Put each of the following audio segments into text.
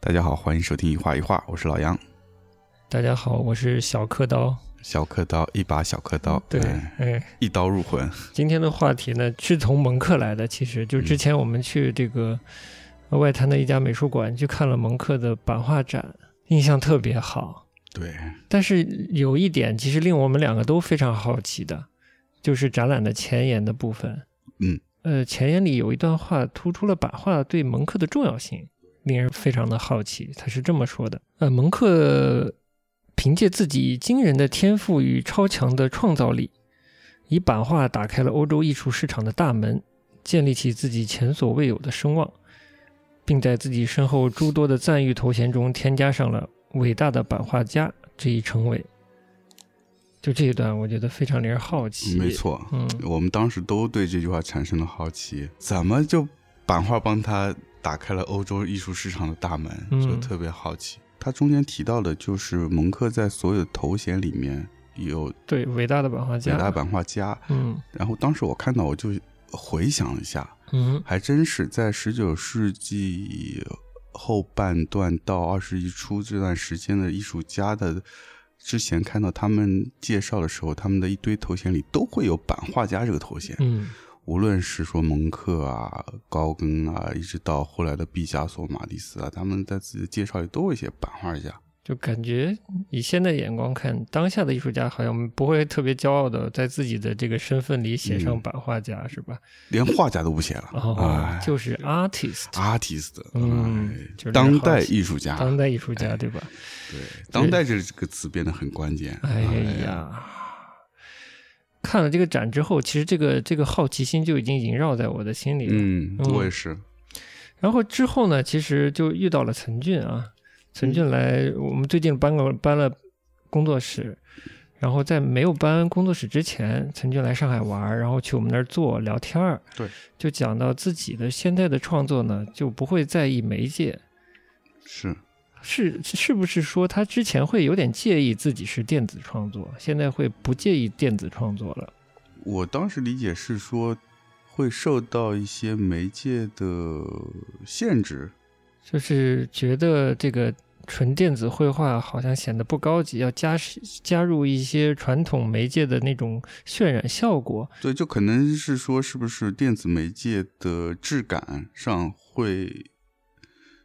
大家好，欢迎收听一画一画，我是老杨。大家好，我是小刻刀。小刻刀，一把小刻刀，对，哎哎，一刀入魂。今天的话题呢是从蒙克来的，其实就之前我们去这个外滩的一家美术馆去看了蒙克的版画展，印象特别好。对，但是有一点其实令我们两个都非常好奇的，就是展览的前言的部分。嗯，呃，前言里有一段话突出了版画对蒙克的重要性，令人非常的好奇。他是这么说的：呃，蒙克凭借自己惊人的天赋与超强的创造力，以版画打开了欧洲艺术市场的大门，建立起自己前所未有的声望，并在自己身后诸多的赞誉头衔中添加上了“伟大的版画家”这一称谓。就这一段，我觉得非常令人好奇。没，错，嗯，我们当时都对这句话产生了好奇，怎么就版画帮他打开了欧洲艺术市场的大门，嗯。就特别好奇。他中间提到的就是蒙克在所有的头衔里面有对，伟大的版画家伟家，大版画家，嗯。然后当时我看到我就回想了一下，嗯还真是在十九世纪后半段到二十一初这段时间的艺术家的，之前看到他们介绍的时候，他们的一堆头衔里都会有版画家这个头衔，嗯无论是说蒙克啊、高更啊，一直到后来的毕加索、马蒂斯啊，他们在自己的介绍里都会写版画家。就感觉以现在眼光看，当下的艺术家好像不会特别骄傲的在自己的这个身份里写上嗯版画家，是吧？连画家都不写了，哦哎，就是 artist，artist，嗯哎就是当代艺术家，当代艺术家，哎对吧？对，当代这个词变得很关键。哎呀，看了这个展之后，其实这个这个好奇心就已经萦绕在我的心里了。嗯，嗯我也是，然后之后呢，其实就遇到了陈俊啊，陈俊来，我们最近搬个搬了工作室，然后在没有搬工作室之前，陈俊来上海玩，然后去我们那儿坐聊天儿，对，就讲到自己的现在的创作呢，就不会在意媒介，是。是是不是说他之前会有点介意自己是电子创作，现在会不介意电子创作了？我当时理解是说，会受到一些媒介的限制。就是觉得这个纯电子绘画好像显得不高级，要加加入一些传统媒介的那种渲染效果。对，就可能是说，是不是电子媒介的质感上会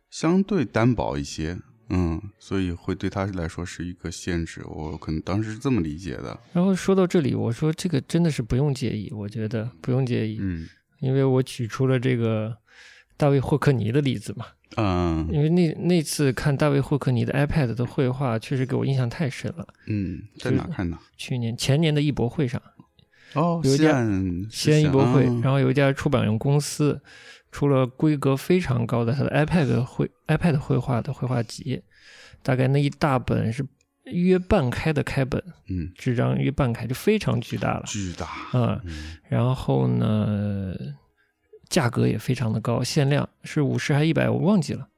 相对单薄一些？嗯，所以会对他来说是一个限制。我可能当时是这么理解的。然后说到这里，我说这个真的是不用介意，我觉得不用介意，嗯因为我举出了这个大卫霍克尼的例子嘛。嗯因为那那次看大卫霍克尼的 iPad 的绘画，确实给我印象太深了。嗯，在哪看的？去年前年的艺博会上，哦，西有一家安西安艺博会，嗯然后有一家出版公司出了规格非常高的它的 iPad 绘 iPad 绘画的绘画集，大概那一大本是约半开的开本，嗯，纸张约半开就非常巨大了，巨大。嗯，嗯然后呢，价格也非常的高，限量是五十还一百，我忘记了，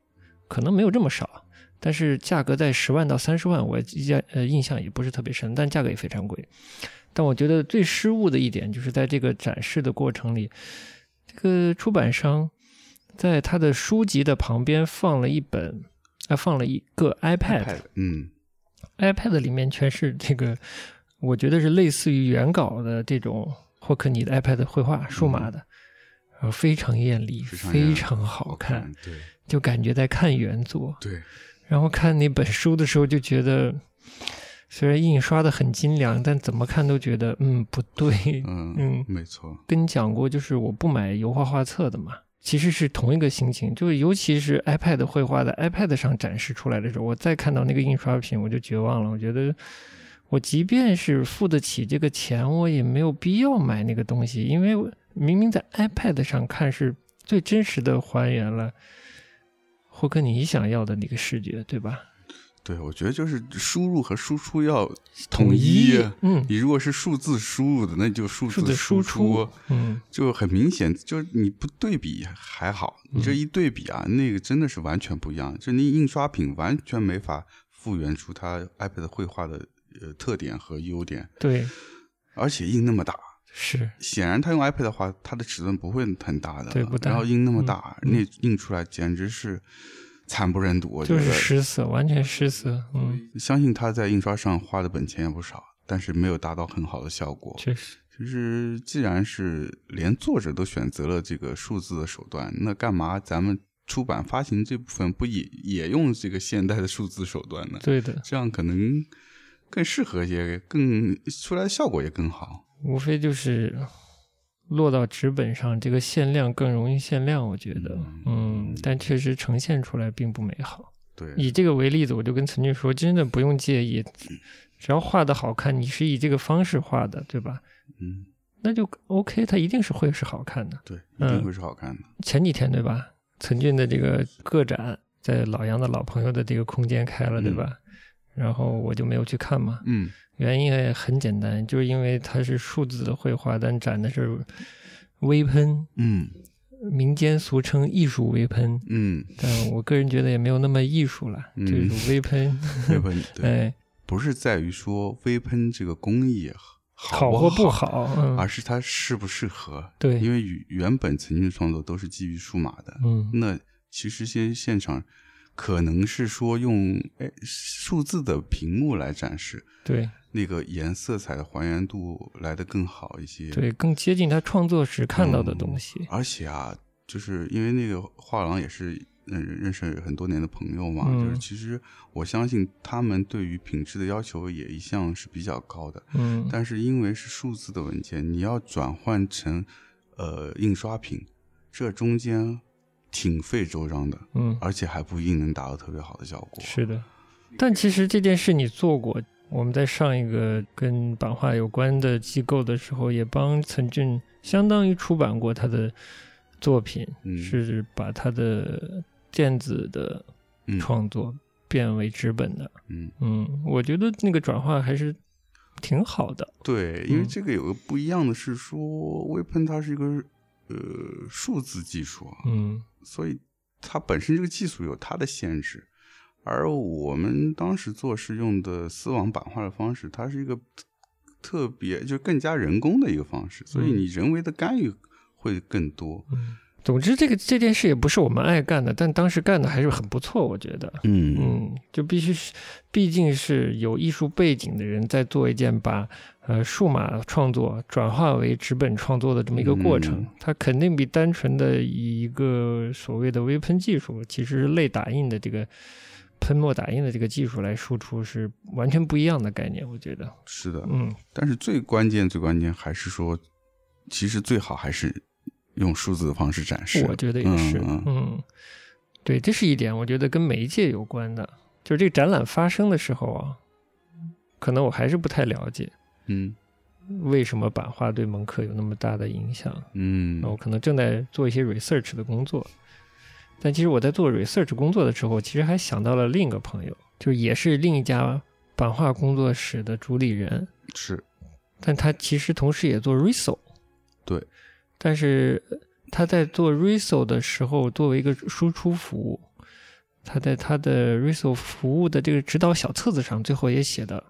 可能没有这么少。但是价格在十万到三十万，我印呃印象也不是特别深，但价格也非常贵。但我觉得最失误的一点就是在这个展示的过程里，这个出版商在他的书籍的旁边放了一本，啊，放了一个 iPad，嗯。iPad 里面全是这个，我觉得是类似于原稿的这种霍克尼的 iPad 绘画，数码的，然后非常艳丽，非常艳丽非常好看，，对。就感觉在看原作。对，然后看那本书的时候，就觉得虽然印刷的很精良，但怎么看都觉得嗯不对。嗯嗯没错，跟你讲过，就是我不买油画画册的嘛。其实是同一个心情，就是尤其是 iPad 绘画的 iPad 上展示出来的时候，我再看到那个印刷品，我就绝望了。我觉得，我即便是付得起这个钱，我也没有必要买那个东西，因为明明在 iPad 上看是最真实的还原了霍克你想要的那个视觉，对吧？对，我觉得就是输入和输出要统一。嗯，你如果是数字输入的，那就数数字输输出，嗯，就很明显，就是你不对比还好，你这一对比啊，那个真的是完全不一样。就你印刷品完全没法复原出它 iPad 绘画的呃特点和优点，对，而且印那么大，是，显然他用 iPad 的话，它的尺寸不会很大的，对不大然后印那么大，嗯那印出来简直是惨不忍睹。我觉就是，失色，完全失色。嗯，相信他在印刷上花的本钱也不少，但是没有达到很好的效果。确实，就是既然是连作者都选择了这个数字的手段，那干嘛咱们出版发行这部分不也也用这个现代的数字手段呢？对的，这样可能更适合一些，更出来的效果也更好。无非就是落到纸本上，这个限量更容易限量，我觉得，嗯，但确实呈现出来并不美好。对，以这个为例子，我就跟陈俊说，真的不用介意，只要画的好看，你是以这个方式画的，对吧？嗯，那就 OK，它一定是会是好看的。对，一嗯定会是好看的。前几天对吧？陈俊的这个个展在老杨的老朋友的这个空间开了，对吧？然后我就没有去看嘛，嗯。原因也很简单，就是因为它是数字的绘画，但展的是微喷，嗯。民间俗称艺术微喷，嗯，但我个人觉得也没有那么艺术了，嗯这种微喷，微喷对，哎，不是在于说微喷这个工艺好不或不好，嗯，而是它适不适合。对。因为原原本曾经创作都是基于数码的，嗯。那其实现现场可能是说用哎数字的屏幕来展示，对那个颜色彩的还原度来得更好一些。对，更接近他创作时看到的东西，而且啊，就是因为那个画廊也是嗯认识很多年的朋友嘛，嗯就是其实我相信他们对于品质的要求也一向是比较高的。嗯，但是因为是数字的文件，你要转换成呃印刷品，这中间挺费周章的，嗯，而且还不一定能达到特别好的效果。是的，但其实这件事你做过。我们在上一个跟版画有关的机构的时候，也帮陈俊相当于出版过他的作品，嗯是把他的电子的嗯创作变为纸本的。嗯，嗯，我觉得那个转化还是挺好的。对，因为嗯这个有个不一样的是说，微喷它是一个呃数字技术啊，嗯所以它本身这个技术有它的限制，而我们当时做是用的丝网版画的方式，它是一个特特别就更加人工的一个方式，所以嗯你人为的干预会更多。嗯，总之这个这件事也不是我们爱干的，但当时干的还是很不错，我觉得。嗯嗯，就必须是，毕竟是有艺术背景的人在做一件把呃数码创作转化为纸本创作的这么一个过程，嗯它肯定比单纯的以一个所谓的微喷技术，其实是类打印的这个喷墨打印的这个技术来输出是完全不一样的概念，我觉得。是的，嗯，但是最关键最关键还是说，其实最好还是用数字的方式展示。我觉得也是，嗯嗯，对，这是一点，我觉得跟媒介有关的，就是这个展览发生的时候啊，可能我还是不太了解嗯。为什么版画对蒙克有那么大的影响。嗯。我可能正在做一些 research 的工作，但其实我在做 research 工作的时候，其实还想到了另一个朋友，就是也是另一家版画工作室的主理人，是。但他其实同时也做 Riso。对，但是呃他在做 Riso 的时候，作为一个输出服务，他在他的 Riso 服务的这个指导小册子上，最后也写的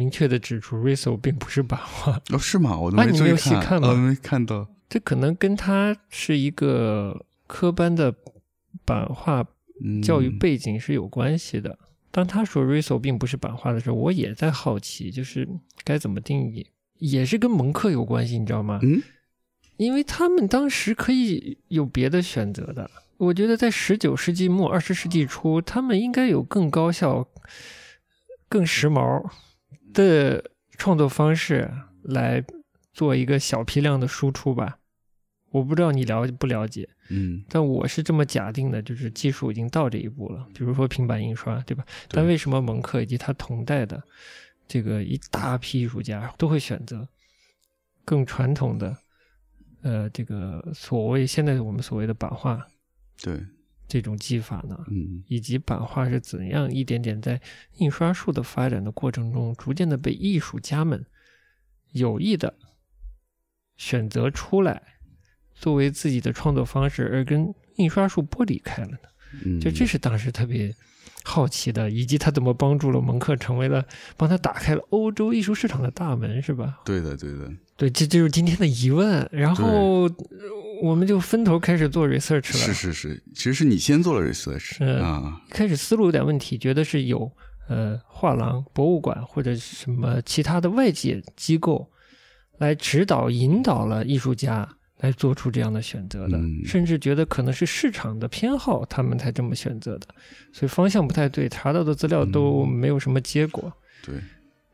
明确的指出，Riso 并不是版画。哦是吗？我都没注意细看吗哦没看到。这可能跟他是一个科班的版画嗯教育背景是有关系的。当他说 Riso 并不是版画的时候，我也在好奇，就是该怎么定义，也是跟蒙克有关系，你知道吗？嗯因为他们当时可以有别的选择的。我觉得在十九世纪末、二十世纪初，他们应该有更高效、更时髦的创作方式来做一个小批量的输出吧。我不知道你了解不了解，嗯但我是这么假定的，就是技术已经到这一步了。比如说平板印刷，对吧？对但为什么蒙克以及他同代的这个一大批艺术家都会选择更传统的，呃，这个所谓现在我们所谓的版画对这种技法呢？嗯以及版画是怎样一点点在印刷术的发展的过程中，逐渐的被艺术家们有意的选择出来，作为自己的创作方式，而跟印刷术剥离开了呢？嗯，就这是当时特别好奇的，以及他怎么帮助了蒙克，成为了帮他打开了欧洲艺术市场的大门，是吧？对的对的。对，这就是今天的疑问。然后呃我们就分头开始做 research 了。是是是，其实是你先做了 research 是啊，开始思路有点问题，觉得是有呃画廊、博物馆或者什么其他的外界机构来指导、引导了艺术家来做出这样的选择的，嗯甚至觉得可能是市场的偏好，他们才这么选择的，所以方向不太对，查到的资料都没有什么结果。对，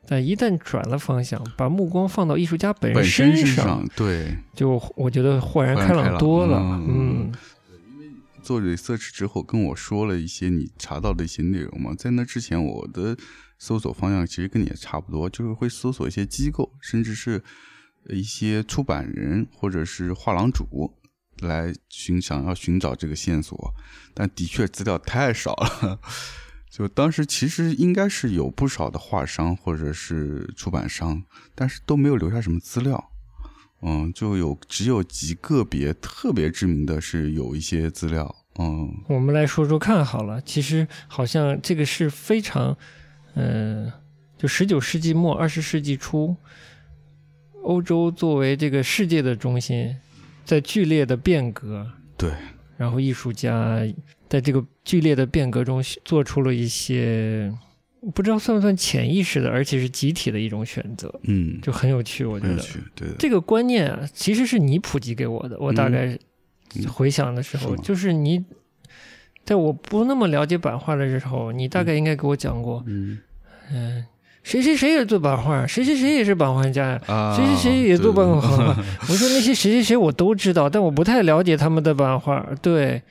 但一旦转了方向，把目光放到艺术家本本身身身上，对。就我觉得豁然开朗朗多了。嗯嗯做 research 之后跟我说了一些你查到的一些内容嘛，在那之前我的搜索方向其实跟你也差不多，就是会搜索一些机构，甚至是一些出版人或者是画廊主来寻想要寻找这个线索，但的确资料太少了。就当时其实应该是有不少的画商或者是出版商，但是都没有留下什么资料。嗯，就有只有极个别特别知名的是有一些资料，嗯，我们来说说看好了。其实好像这个是非常，嗯、就十九世纪末二十世纪初，欧洲作为这个世界的中心，在剧烈的变革，对，然后艺术家在这个剧烈的变革中做出了一些不知道算不算潜意识的，而且是集体的一种选择，嗯，就很有趣。我觉得很有趣，对，这个观念啊，其实是你普及给我的。我大概嗯回想的时候，是就是你在我不那么了解版画的时候，你大概应该给我讲过，嗯嗯、谁谁谁也做版画，谁谁谁也是版画家呀。啊，谁谁谁也做版对画，我说那些谁谁谁我都知道，但我不太了解他们的版画。对，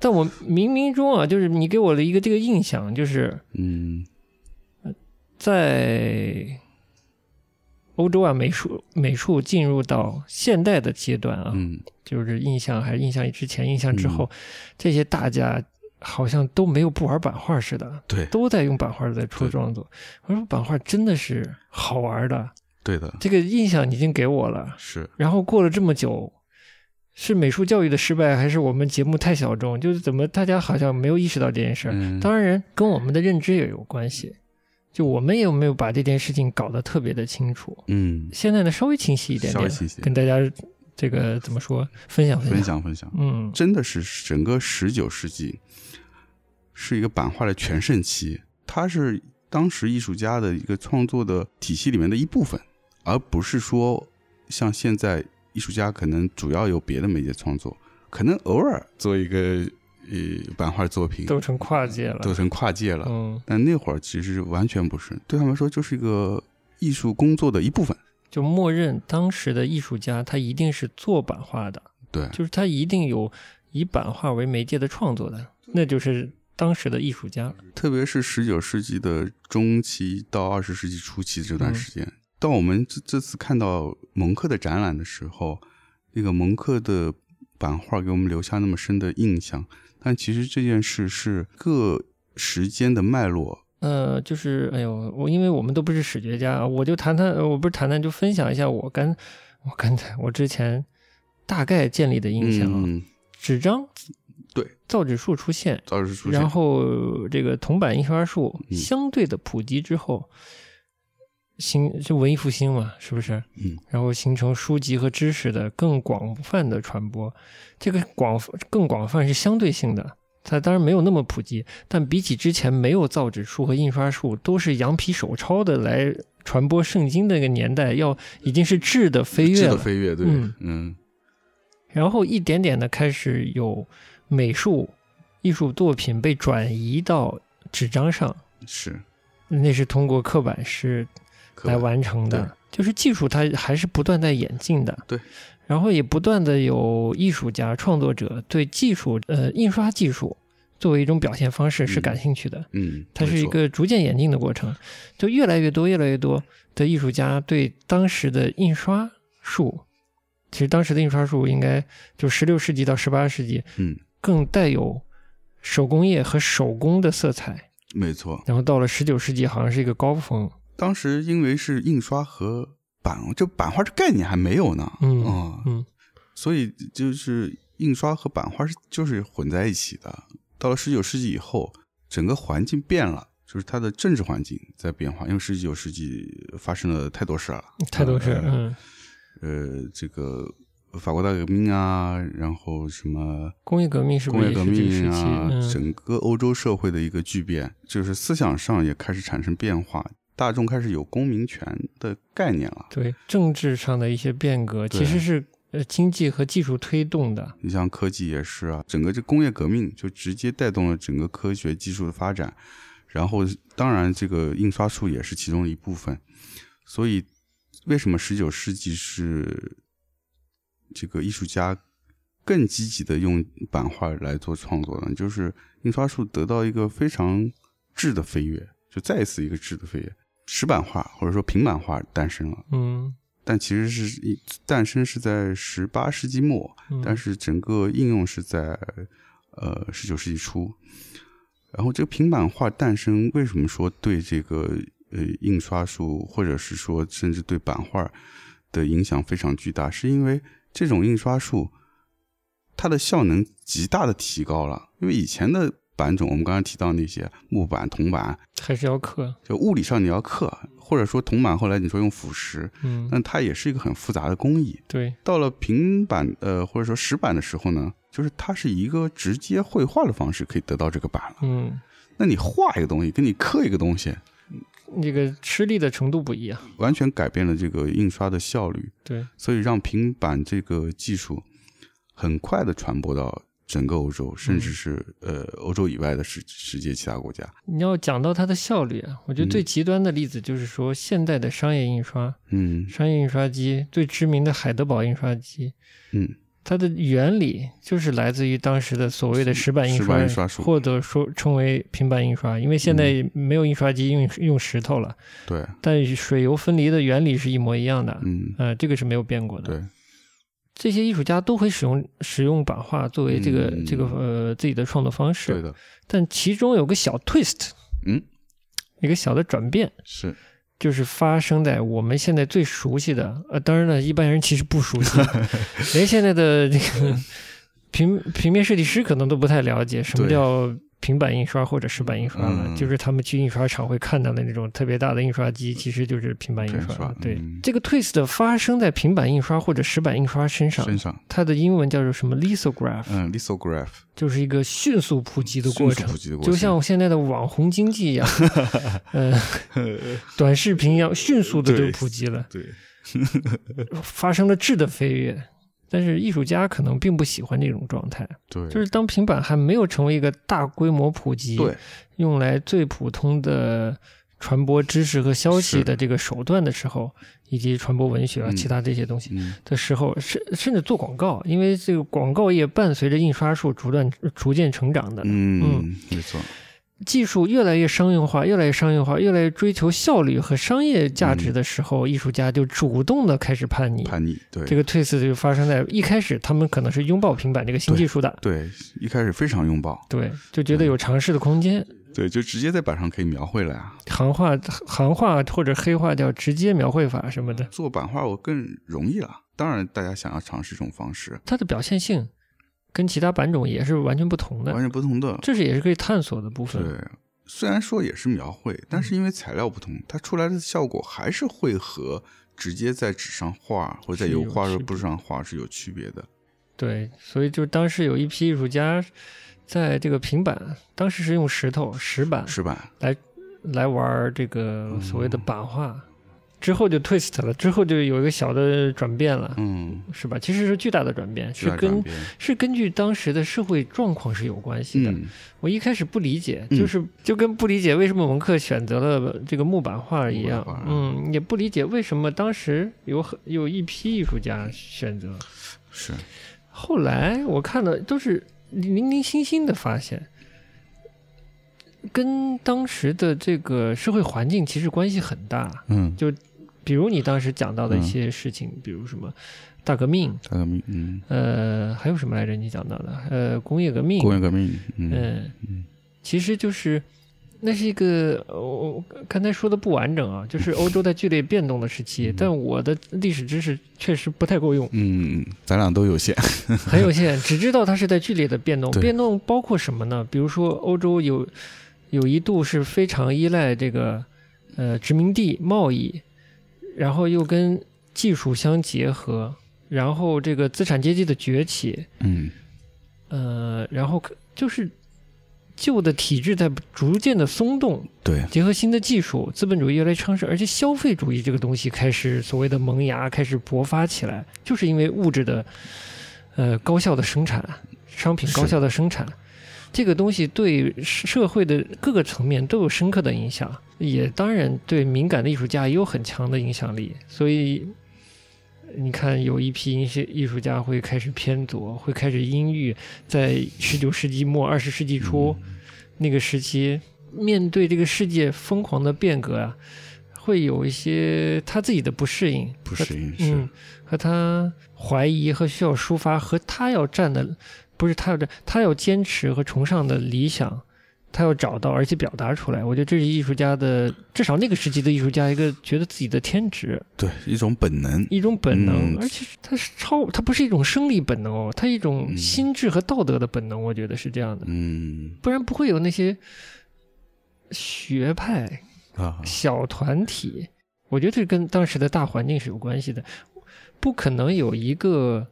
但我冥冥中啊，就是你给我的一个这个印象，就是嗯。在欧洲啊，美术美术进入到现代的阶段啊，嗯。就是印象还是印象之前、印象之后，这些大家好像都没有不玩版画似的，对。都在用版画在出创作。我说版画真的是好玩的，对的，这个印象已经给我了。是。然后过了这么久，是美术教育的失败，还是我们节目太小众？就是怎么大家好像没有意识到这件事儿？嗯当然跟我们的认知也有关系。就我们有没有把这件事情搞得特别的清楚？嗯，现在呢，稍微清晰一点点，稍微清晰跟大家这个怎么说分享分享。享分享，嗯，真的是整个十九世纪是一个版画的全盛期，它是当时艺术家的一个创作的体系里面的一部分，而不是说像现在艺术家可能主要有别的媒介创作，可能偶尔做一个呃版画作品，都成跨界了。都成跨界了。嗯，但那会儿其实完全不是，对他们说就是一个艺术工作的一部分。就默认当时的艺术家他一定是做版画的，对，就是他一定有以版画为媒介的创作的，那就是当时的艺术家。特别是十九世纪的中期到二十世纪初期这嗯段时间，当我们这这次看到蒙克的展览的时候，那个蒙克的版画给我们留下那么深的印象，但其实这件事是各时间的脉络。呃，就是哎呦，我因为我们都不是史学家，我就谈谈，呃我不是谈谈，就分享一下我刚我刚才我之前大概建立的印象啊。嗯，纸张对，造纸术出现，早日出现，然后这个铜版印刷术嗯相对的普及之后，形就文艺复兴嘛，是不是？嗯，然后形成书籍和知识的更广泛的传播。这个广更广泛是相对性的，它当然没有那么普及，但比起之前没有造纸术和印刷术，都是羊皮手抄的来传播圣经的那个年代，要已经是质的飞跃质的了。飞跃，对，嗯嗯然后一点点的开始有美术艺术作品被转移到纸张上，是那是通过刻板式来完成的。就是技术它还是不断在演进的，对。然后也不断的有艺术家创作者对技术呃印刷技术作为一种表现方式是嗯感兴趣的，嗯，它是一个逐渐演进的过程，就越来越多越来越多的艺术家对当时的印刷术。其实当时的印刷术应该就十六世纪到十八世纪，嗯，更带有手工业和手工的色彩。没错。然后到了十九世纪，好像是一个高峰。当时因为是印刷和版，这版画这概念还没有呢，嗯啊嗯所以就是印刷和版画是就是混在一起的。到了十九世纪以后，整个环境变了，就是它的政治环境在变化，因为十九世纪发生了太多事儿了，太多事。呃嗯呃，这个法国大革命啊，然后什么工业革命是不工业革？命啊，嗯，整个欧洲社会的一个巨变，就是思想上也开始产生变化，大众开始有公民权的概念了。对，政治上的一些变革其实是呃经济和技术推动的。你像科技也是啊，整个这工业革命就直接带动了整个科学技术的发展，然后当然这个印刷术也是其中的一部分。所以为什么十九世纪是这个艺术家更积极的用版画来做创作呢？就是印刷术得到一个非常质的飞跃，就再一次一个质的飞跃，石版画或者说平板画诞生了。嗯，但其实是一诞生是在十八世纪末，嗯但是整个应用是在呃十九世纪初。然后这个平板画诞生，为什么说对这个呃印刷术，或者是说甚至对版画的影响非常巨大？是因为这种印刷术它的效能极大的提高了，因为以前的版种，我们刚才提到那些木板、铜板，还是要刻。就物理上你要刻，或者说铜板后来你说用腐蚀，嗯，但它也是一个很复杂的工艺。对，到了平板呃或者说石板的时候呢，就是它是一个直接绘画的方式可以得到这个板了。嗯，那你画一个东西，跟你刻一个东西，那个吃力的程度不一样。完全改变了这个印刷的效率，对，所以让平板这个技术很快的传播到整个欧洲，甚至是呃欧洲以外的世世界其他国家。你要讲到它的效率啊，我觉得最嗯。极端的例子就是说，现代的商业印刷，嗯。商业印刷机最知名的海德堡印刷机，嗯，它的原理就是来自于当时的所谓的石板印石刷，板印刷术或者说称为平板印刷，因为现在没有印刷机用用石头了，对，但水油分离的原理是一模一样的，嗯。呃，这个是没有变过的。对，这些艺术家都会使用使用版画作为这个、嗯。这个呃自己的创作方式，对的，但其中有个小 twist，嗯，一个小的转变，是。就是发生在我们现在最熟悉的，呃，当然了，一般人其实不熟悉，连现在的这个平平面设计师可能都不太了解什么叫平板印刷或者石板印刷了，嗯就是他们去印刷厂会看到的那种特别大的印刷机，其实就是平板印刷。对，嗯这个 twist 发生在平板印刷或者石板印刷身上，身上，它的英文叫做什么 lithograph，、嗯，lithograph 就是一个迅速普及的过程普。及的过程，就像现在的网红经济一样，呃，短视频一样，迅速的就普及了，对，发生了质的飞跃。但是艺术家可能并不喜欢这种状态，对，就是当平板还没有成为一个大规模普及，对，用来最普通的传播知识和消息的这个手段的时候，以及传播文学啊、嗯其他这些东西嗯，的时候，甚甚至做广告，因为这个广告业伴随着印刷术逐渐逐渐成长的，嗯，没错，技术越来越商用化，越来越商业化，越来越追求效率和商业价值的时候，艺术家就主动的开始叛逆。叛逆，对，这个 twist 就发生在一开始，他们可能是拥抱平板这个新技术的，对，一开始非常拥抱，对，就觉得有尝试的空间。对，就直接在板上可以描绘了呀。行话行话或者黑话叫直接描绘法什么的，做版画我更容易了，当然大家想要尝试这种方式，它的表现性跟其他版种也是完全不同的完，全不同的。这是也是可以探索的部分。对，虽然说也是描绘，但是因为材料不同，它出来的效果还是会和直接在纸上画或者在油画或布上画是有区别的。对，所以就当时有一批艺术家在这个平板，当时是用石头石板石板，来玩这个所谓的版画，之后就 twist 了，之后就有一个小的转变了，嗯，是吧？其实是巨大的转变，是跟是根据当时的社会状况是有关系的。嗯，我一开始不理解，嗯就是就跟不理解为什么蒙克选择了这个木板画一样嗯，也不理解为什么当时有很有一批艺术家选择。是，后来我看到都是零零星星的发现，跟当时的这个社会环境其实关系很大。嗯，比如你当时讲到的一嗯。些事情，比如什么大革命，大革命，嗯，呃，还有什么来着？你讲到的，呃，工业革命，工业革命，嗯，嗯嗯，其实就是那是一个呃我我刚才说的不完整啊，就是欧洲在剧烈变动的时期，但我的历史知识确实不太够用，嗯，咱俩都有限，很有限，只知道它是在剧烈的变动。变动包括什么呢？比如说欧洲有有一度是非常依赖这个呃殖民地贸易，然后又跟技术相结合，然后这个资产阶级的崛起，嗯。呃，然后可就是旧的体制在逐渐的松动，对，结合新的技术，资本主义越来越昌盛，而且消费主义这个东西开始所谓的萌芽，开始勃发起来，就是因为物质的呃高效的生产，商品高效的生产，这个东西对社会的各个层面都有深刻的影响，也当然对敏感的艺术家也有很强的影响力，所以。你看，有一批一些艺术家会开始偏左，会开始阴郁。在十九世纪末、二十世纪初、那个时期，面对这个世界疯狂的变革啊，会有一些他自己的不适应，不适应是嗯，和他怀疑和需要抒发，和他要站的不是他要站，他要坚持和崇尚的理想，他要找到而且表达出来。我觉得这是艺术家的，至少那个时期的艺术家一个觉得自己的天职，对一种本能，一种本能，嗯。而且它是超，它不是一种生理本能哦，它一种嗯心智和道德的本能，我觉得是这样的，嗯。不然不会有那些学派、啊，小团体。我觉得这跟当时的大环境是有关系的，不可能有一个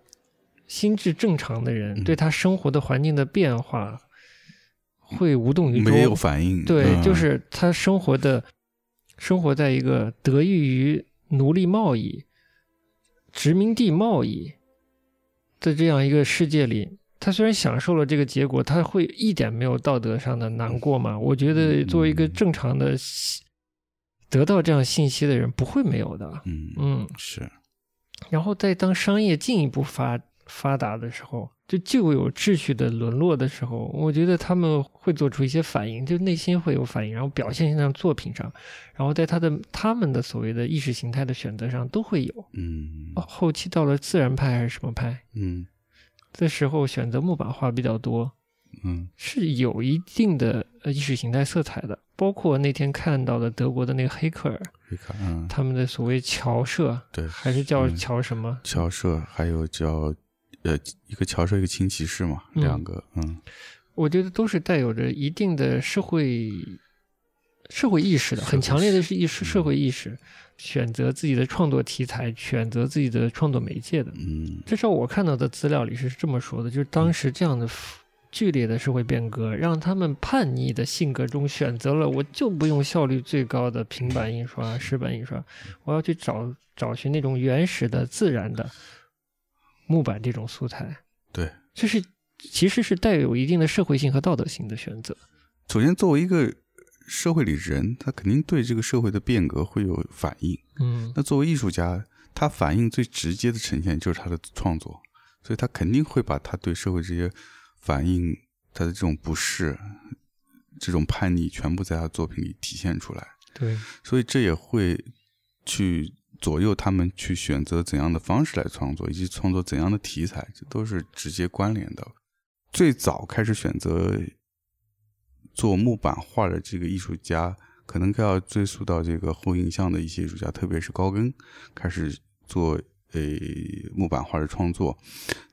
心智正常的人嗯。对他生活的环境的变化会无动于衷，没有反应，对，嗯就是他生活的，生活在一个得益于奴隶贸易、殖民地贸易的这样一个世界里，他虽然享受了这个结果，他会一点没有道德上的难过吗？我觉得作为一个正常的信得到这样信息的人，不会没有的。嗯嗯，是然后在当商业进一步发发达的时候，就就有秩序的沦落的时候，我觉得他们会做出一些反应，就内心会有反应，然后表现上作品上，然后在他的他们的所谓的意识形态的选择上都会有。嗯哦后期到了自然派还是什么派嗯的时候，选择木板画比较多，嗯是有一定的呃意识形态色彩的。包括那天看到的德国的那个黑克尔，可以看，嗯，他们的所谓侨社，对，还是叫嗯侨什么？侨社还有叫呃一个侨社一个轻骑士嘛，嗯。两个，嗯。我觉得都是带有着一定的社会社会意识的，很强烈的是意嗯。识社会意识，选择自己的创作题材，选择自己的创作媒介的。嗯。至少我看到的资料里是这么说的，就是当时这样的剧烈的社会变革，让他们叛逆的性格中选择了，我就不用效率最高的平板印刷、石板印刷，我要去找找寻那种原始的、自然的木板这种素材。对，这是其实是带有一定的社会性和道德性的选择。首先作为一个社会里人，他肯定对这个社会的变革会有反应。嗯那作为艺术家，他反应最直接的呈现就是他的创作，所以他肯定会把他对社会这些反应、他的这种不适、这种叛逆，全部在他作品里体现出来。对，所以这也会去左右他们去选择怎样的方式来创作，以及创作怎样的题材，这都是直接关联的。最早开始选择做木板画的这个艺术家，可能要追溯到这个后印象的一些艺术家，特别是高更开始做呃木板画的创作。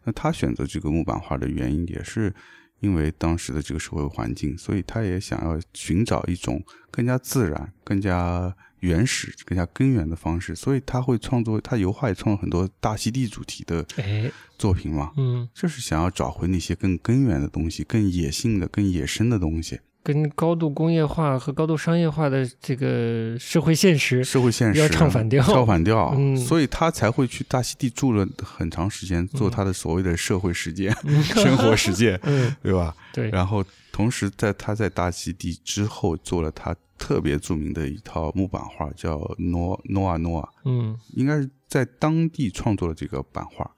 那他选择这个木板画的原因，也是因为当时的这个社会环境，所以他也想要寻找一种更加自然、更加原始、更加根源的方式，所以他会创作，他油画也创作很多大溪地主题的哎，作品嘛，嗯，就是想要找回那些更根源的东西、更野性的、更野生的东西，跟高度工业化和高度商业化的这个社会现实，社会现实要唱反调唱反调，嗯所以他才会去大溪地住了很长时间，做他的所谓的社会实践、生活实践，嗯，对吧？对，然后同时在他在大溪地之后做了他特别著名的一套木板画，叫诺诺瓦诺瓦，嗯。应该是在当地创作了这个版画，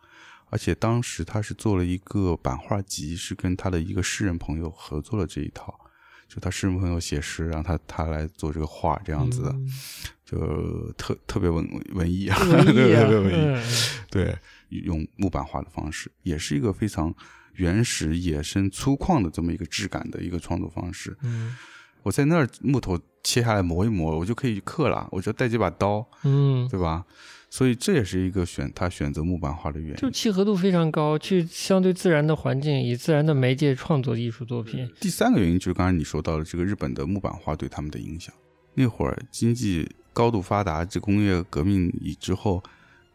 而且当时他是做了一个版画集，是跟他的一个诗人朋友合作了这一套，就他诗人朋友写诗，让他他来做这个画，这样子。的，嗯。就特特别文文艺啊，特别文艺，嗯。对，用木板画的方式，也是一个非常原始、野生、粗犷的这么一个质感的一个创作方式。嗯我在那儿木头切下来磨一磨，我就可以刻了，我就带几把刀，嗯，对吧？所以这也是一个选他选择木板画的原因。就契合度非常高，去相对自然的环境，以自然的媒介创作艺术作品。第三个原因就是刚才你说到的这个日本的木板画对他们的影响。那会儿经济高度发达，这工业革命以之后，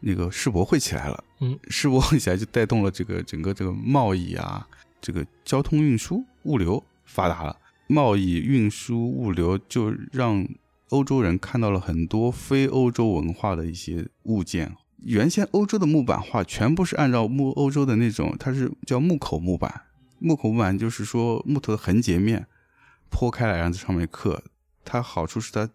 那个世博会起来了，嗯，世博会起来就带动了这个 整个这个贸易啊，这个交通运输、物流发达了，贸易、运输、物流就让欧洲人看到了很多非欧洲文化的一些物件。原先欧洲的木板画全部是按照木欧洲的那种，它是叫木口木板。木口木板就是说木头的横截面剖开来，然后在上面刻。它好处是它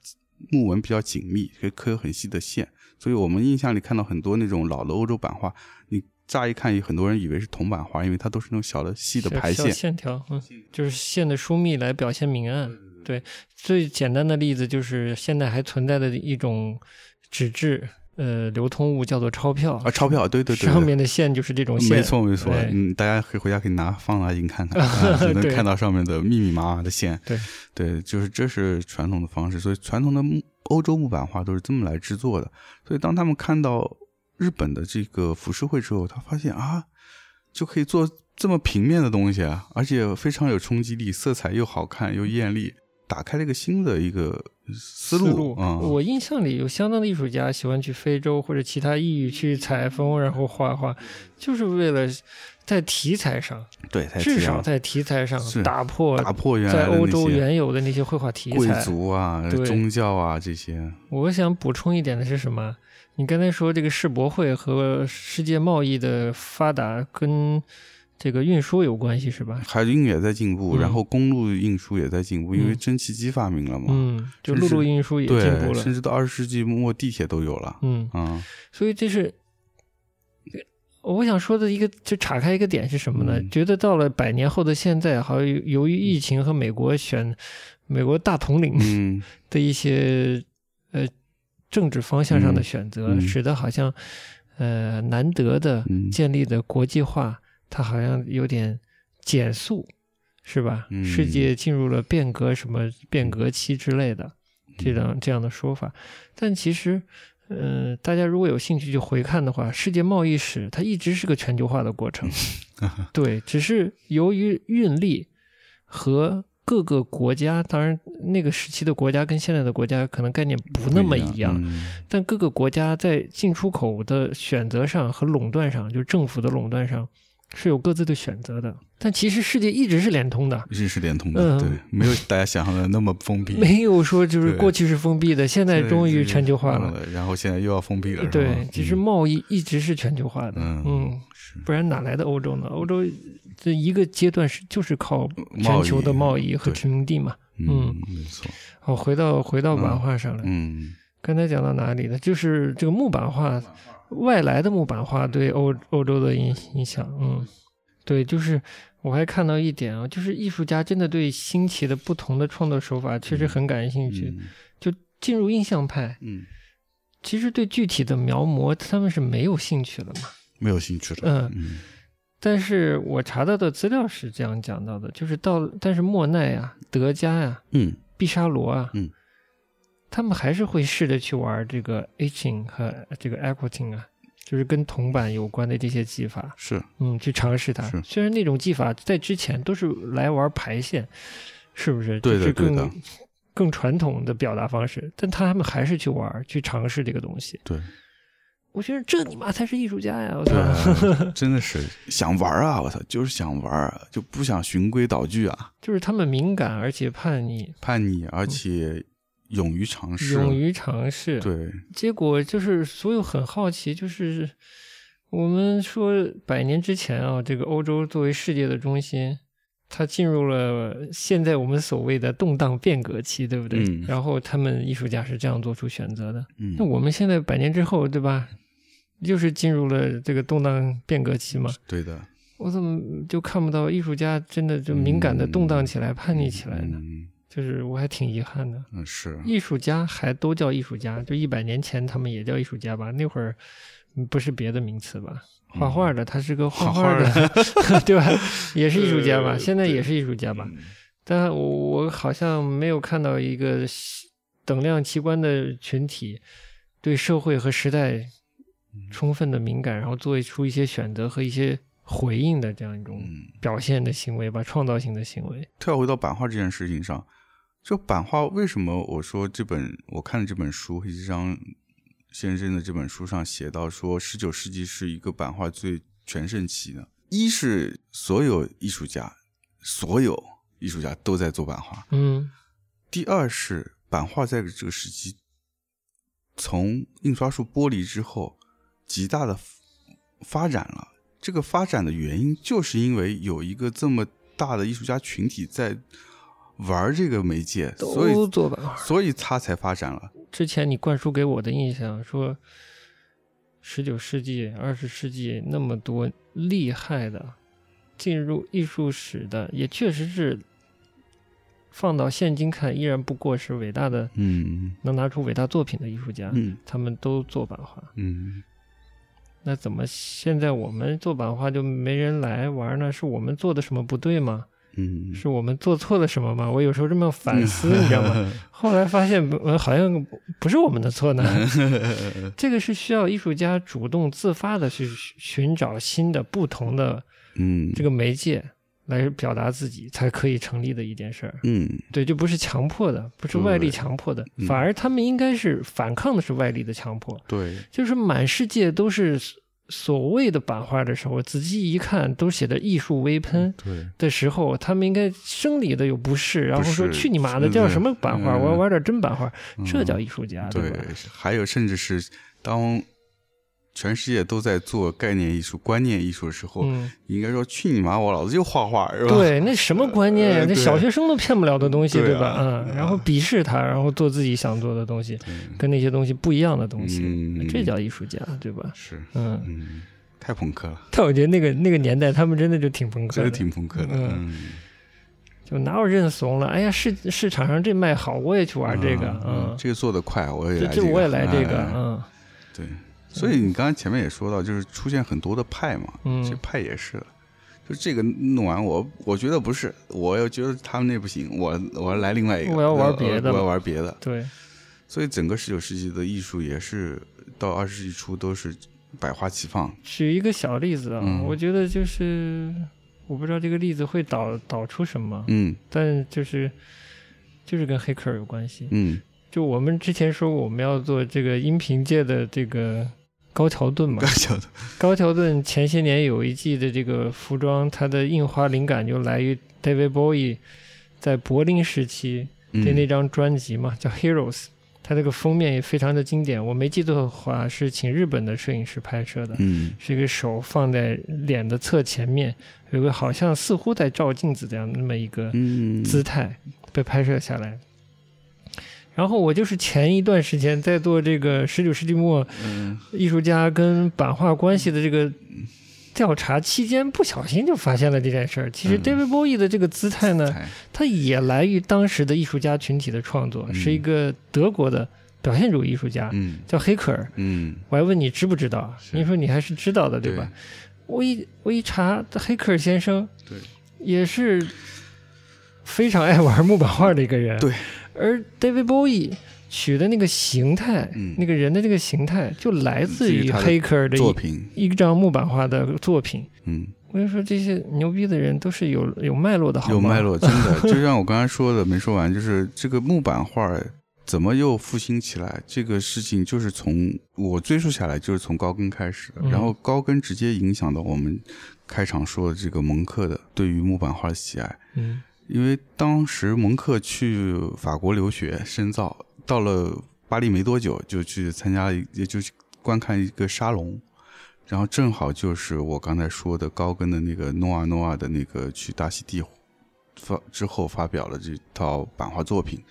木纹比较紧密，可以刻很细的线。所以我们印象里看到很多那种老的欧洲版画，你乍一看，很多人以为是铜版画，因为它都是那种小的细的排线。线条，嗯，就是线的疏密来表现明暗。对，最简单的例子就是现在还存在的一种纸质呃流通物，叫做钞票。啊，钞票，对对对，上面的线就是这种线，没错没错，嗯，大家可以回家可以拿放大镜看看，就能看到上面的密密麻麻的线。对。对，就是这是传统的方式，所以传统的木欧洲木板画都是这么来制作的。所以当他们看到日本的这个浮世绘之后，他发现啊，就可以做这么平面的东西啊，而且非常有冲击力，色彩又好看又艳丽。打开了一个新的一个思路啊！我印象里有相当的艺术家喜欢去非洲或者其他异域去采风，然后画画，就是为了在题材上，对，至少在题材上打破打破原来在欧洲原有的那些绘画题材，贵族啊、宗教啊这些。我想补充一点的是什么？你刚才说这个世博会和世界贸易的发达跟。这个运输有关系是吧？海运也在进步，然后公路运输也在进步，因为蒸汽机发明了嘛。嗯，就陆路运输也进步了，甚至到二十世纪末，地铁都有了。嗯啊，所以这是我想说的一个，就岔开一个点是什么呢？觉得到了百年后的现在，好像由于疫情和美国选美国大统领的一些呃政治方向上的选择，使得好像呃难得的建立的国际化。它好像有点减速，是吧？世界进入了变革，什么变革期之类的，这样这样的说法。但其实，呃，大家如果有兴趣去回看的话，世界贸易史它一直是个全球化的过程。对，只是由于运力和各个国家，当然那个时期的国家跟现在的国家可能概念不那么一样，但各个国家在进出口的选择上和垄断上，就是政府的垄断上。是有各自的选择的，但其实世界一直是连通的，一直是连通的，嗯对，没有大家想象的那么封闭，没有说就是过去是封闭的，现在终于全球化了，然后现在又要封闭了，对，其实贸易一直是全球化的，嗯，不然哪来的欧洲呢？欧洲这一个阶段是就是靠全球的贸易和殖民地嘛，嗯，没错。好，回到回到文化上来，嗯，刚才讲到哪里了？就是这个木板画。外来的木板画对欧欧洲的影影响，嗯，对，就是我还看到一点啊，就是艺术家真的对新奇的不同的创作手法确实很感兴趣，就进入印象派，嗯，其实对具体的描摹他们是没有兴趣了嘛，没有兴趣了，嗯，但是我查到的资料是这样讲到的，就是到但是莫奈啊、德加呀、嗯、毕沙罗啊，嗯。他们还是会试着去玩这个 etching 和这个 Equiting 啊，就是跟铜板有关的这些技法。是，嗯，去尝试它。虽然那种技法在之前都是来玩排线，是不是？对的，对的。更传统的表达方式，但他们还是去玩，去尝试这个东西。对，我觉得这你妈才是艺术家呀！我操，真的是想玩啊！我操，就是想玩，就不想循规蹈矩啊。就是他们敏感而且叛逆，叛逆而且。勇于尝试，勇于尝试，对，结果就是所有很好奇，就是我们说百年之前啊，这个欧洲作为世界的中心，它进入了现在我们所谓的动荡变革期，对不对？嗯。然后他们艺术家是这样做出选择的。嗯。那我们现在百年之后，对吧？又是进入了这个动荡变革期嘛？对的。我怎么就看不到艺术家真的就敏感的动荡起来、叛逆起来呢？就是我还挺遗憾的，嗯，是艺术家还都叫艺术家，就一百年前他们也叫艺术家吧？那会儿不是别的名词吧？画画的他是个画画的，对吧？也是艺术家吧？现在也是艺术家吧？但我好像没有看到一个等量齐观的群体对社会和时代充分的敏感，然后做出一些选择和一些回应的这样一种表现的行为吧，创造性的行为。跳回到版画这件事情上。就版画为什么我说这本我看的这本书，黑石章先生的这本书上写到说，十九世纪是一个版画最全盛期呢。一是所有艺术家，所有艺术家都在做版画。嗯第二是版画在这个时期，从印刷术剥离之后，极大的发展了。这个发展的原因，就是因为有一个这么大的艺术家群体在玩这个媒介，所都以做版画。所以它才发展了。之前你灌输给我的印象说，十九世纪、二十世纪那么多厉害的进入艺术史的，也确实是放到现今看依然不过是伟大的，嗯能拿出伟大作品的艺术家，嗯他们都做版画。嗯，那怎么现在我们做版画就没人来玩呢？是我们做的什么不对吗？嗯，是我们做错了什么吗？我有时候这么反思，你知道吗？后来发现，呃，好像不不是我们的错呢。这个是需要艺术家主动自发的去寻找新的、不同的嗯，这个媒介来表达自己，才可以成立的一件事儿。嗯对，就不是强迫的，不是外力强迫的，嗯反而他们应该是反抗的是外力的强迫。对，就是满世界都是所谓的版画的时候，仔细一看都写的艺术微喷。对，的时候，他们应该生理的有不适，然后说去你妈的，是叫什么版画？嗯我要玩点真版画，这嗯叫艺术家，对吧？，还有甚至是当全世界都在做概念艺术、观念艺术的时候，嗯，你应该说去你妈，我老子就画画，是吧？对，那什么观念呀？那小学生都骗不了的东西，对啊吧？嗯，然后鄙视他，然后做自己想做的东西，跟那些东西不一样的东西，嗯这叫艺术家，对吧？是，嗯，嗯，太朋克了，但我觉得那个那个年代，他们真的就挺朋克真的的，挺朋克的，嗯嗯，就哪有认怂了？哎呀，市市场上这卖好，我也去玩这个，嗯，嗯，这个做的快，我也这来这我也来这个哎，嗯对，所以你刚才前面也说到，就是出现很多的派嘛，嗯这派也是。就这个弄完我，我觉得不是，我又觉得他们那不行，我我要来另外一个，我要玩呃别的我要玩别的。对，所以整个十九世纪的艺术也是到二十世纪初都是百花齐放。举一个小例子啊，嗯我觉得就是我不知道这个例子会导导出什么，嗯但就是就是跟黑客有关系。嗯，就我们之前说过，我们要做这个音频界的这个高桥盾嘛。高桥盾，高桥盾前些年有一季的这个服装，它的印花灵感就来于 David Bowie 在柏林时期的那嗯张专辑嘛，叫 Heroes。它这个封面也非常的经典，我没记错的话是请日本的摄影师拍摄的，嗯。是一个手放在脸的侧前面，有个好像似乎在照镜子这样那么一个嗯，姿态被拍摄下来。然后我就是前一段时间在做这个十九世纪末嗯艺术家跟版画关系的这个调查期间，不小心就发现了这件事儿。其实嗯 David Bowie 的这个姿态呢，才它也来于当时的艺术家群体的创作，嗯是一个德国的表现主义艺术家，嗯叫黑克尔。嗯，我还问你知不知道？你说你还是知道的，对吧？我一我一查，黑克尔先生对也是非常爱玩木版画的一个人。对，而 David Bowie 取的那个形态，嗯。那个人的这个形态，就来自于黑克尔的一作品，一张木板画的作品。嗯，我就说这些牛逼的人都是有有脉络的，好吗？有脉络，真的，就像我刚才说的，没说完，就是这个木板画怎么又复兴起来，这个事情就是从我追溯下来，就是从高更开始的，嗯。然后高更直接影响到我们开场说的这个蒙克的对于木板画的喜爱，嗯因为当时蒙克去法国留学深造，到了巴黎没多久就去参加，也就观看一个沙龙，然后正好就是我刚才说的高更的那个诺瓦诺瓦的那个去大溪地发之后发表了这套版画作品，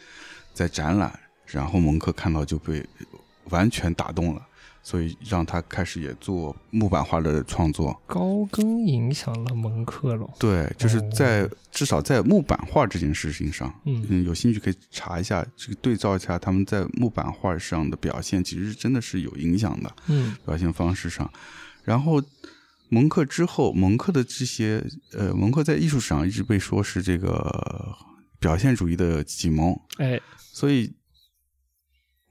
在展览，然后蒙克看到就被完全打动了，所以让他开始也做木板画的创作。高更影响了蒙克了。对，就是哦在、至少在木板画这件事情上，嗯嗯，有兴趣可以查一下，这个对照一下他们在木板画上的表现，其实真的是有影响的嗯表现方式上。然后蒙克之后，蒙克的这些呃，蒙克在艺术史上一直被说是这个表现主义的启蒙，哎，所以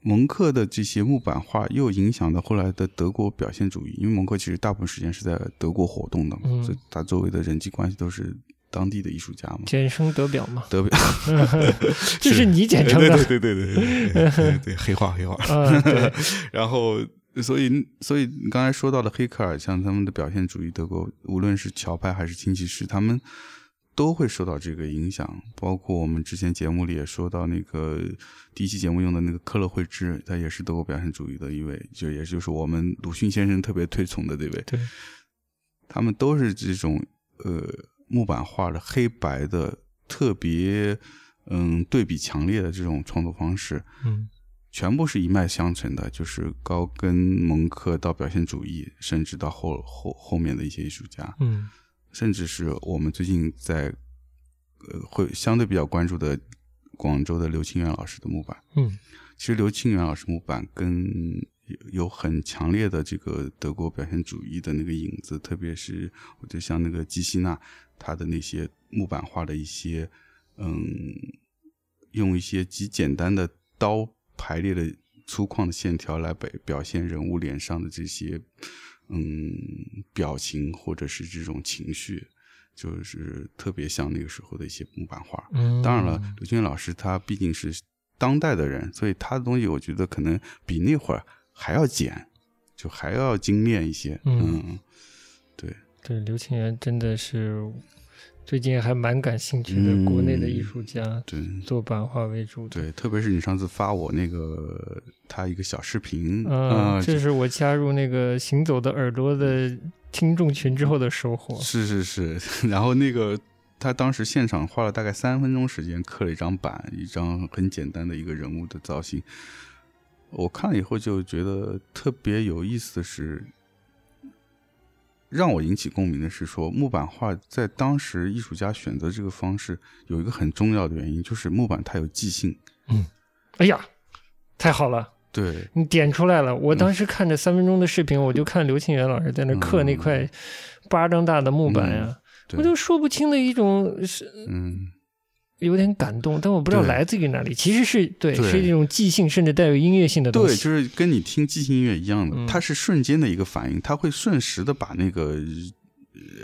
蒙克的这些木板画又影响到后来的德国表现主义，因为蒙克其实大部分时间是在德国活动的嘛，嗯。所以他周围的人际关系都是当地的艺术家嘛，简称德表嘛，德表，这是你简称的，对对对对对对对，黑化黑话。啊，对，然后，所以所以你刚才说到的黑克尔，像他们的表现主义德国，无论是桥派还是清骑士，他们都会受到这个影响。包括我们之前节目里也说到那个第一期节目用的那个科勒惠芝，他也是德国表现主义的一位，就也就是我们鲁迅先生特别推崇的这位。对，他们都是这种呃木板画的黑白的特别嗯对比强烈的这种创作方式。嗯全部是一脉相承的，就是高跟、蒙克到表现主义，甚至到后后后面的一些艺术家，嗯甚至是我们最近在呃会相对比较关注的广州的刘清源老师的木板。嗯其实刘清源老师木板跟有有很强烈的这个德国表现主义的那个影子，特别是我就像那个基希纳他的那些木板画的一些，嗯，用一些极简单的刀排列的粗犷的线条来表表现人物脸上的这些，嗯，表情或者是这种情绪，就是特别像那个时候的一些木板画。嗯，当然了，刘俊老师他毕竟是当代的人，所以他的东西我觉得可能比那会儿还要简，就还要精炼一些。嗯嗯，对，对刘清源真的是最近还蛮感兴趣的，嗯国内的艺术家对。做版画为主的。对，特别是你上次发我那个他一个小视频，嗯，啊这是我加入那个行走的耳朵的听众群之后的收获。是是是，然后那个他当时现场花了大概三分钟时间刻了一张板，一张很简单的一个人物的造型。我看了以后就觉得特别有意思的是，让我引起共鸣的是说，木板画在当时艺术家选择这个方式有一个很重要的原因，就是木板它有即兴。嗯哎呀，太好了！对，你点出来了。我嗯当时看着三分钟的视频，我就看刘庆元老师在那刻那块巴掌大的木板呀，我就说不清的一种是嗯，有点感动，但我不知道来自于哪里。其实是对，对。是一种即兴，甚至带有音乐性的东西。对，就是跟你听即兴音乐一样的，嗯。它是瞬间的一个反应，它会瞬时的把那个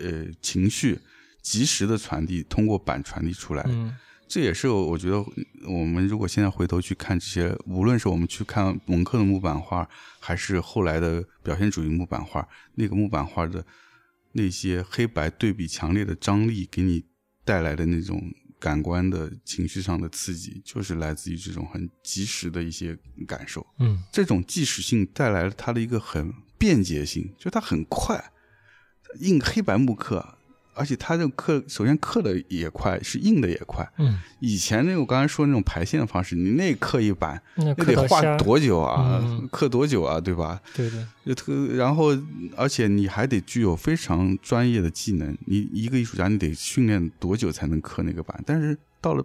呃情绪及时的传递，通过板传递出来。嗯。这也是我觉得，我们如果现在回头去看这些，无论是我们去看蒙克的木板画，还是后来的表现主义木板画，那个木板画的那些黑白对比强烈的张力，给你带来的那种感官的情绪上的刺激，就是来自于这种很及时的一些感受。嗯这种即时性带来了它的一个很便捷性，就它很快，印黑白木刻，而且它这个刻首先刻的也快，是印的也快。嗯，以前那个我刚才说那种排线的方式，你那刻一版，那那得画多久啊？嗯刻多久啊？对吧？对对，就特，然后而且你还得具有非常专业的技能，你一个艺术家你得训练多久才能刻那个版？但是到了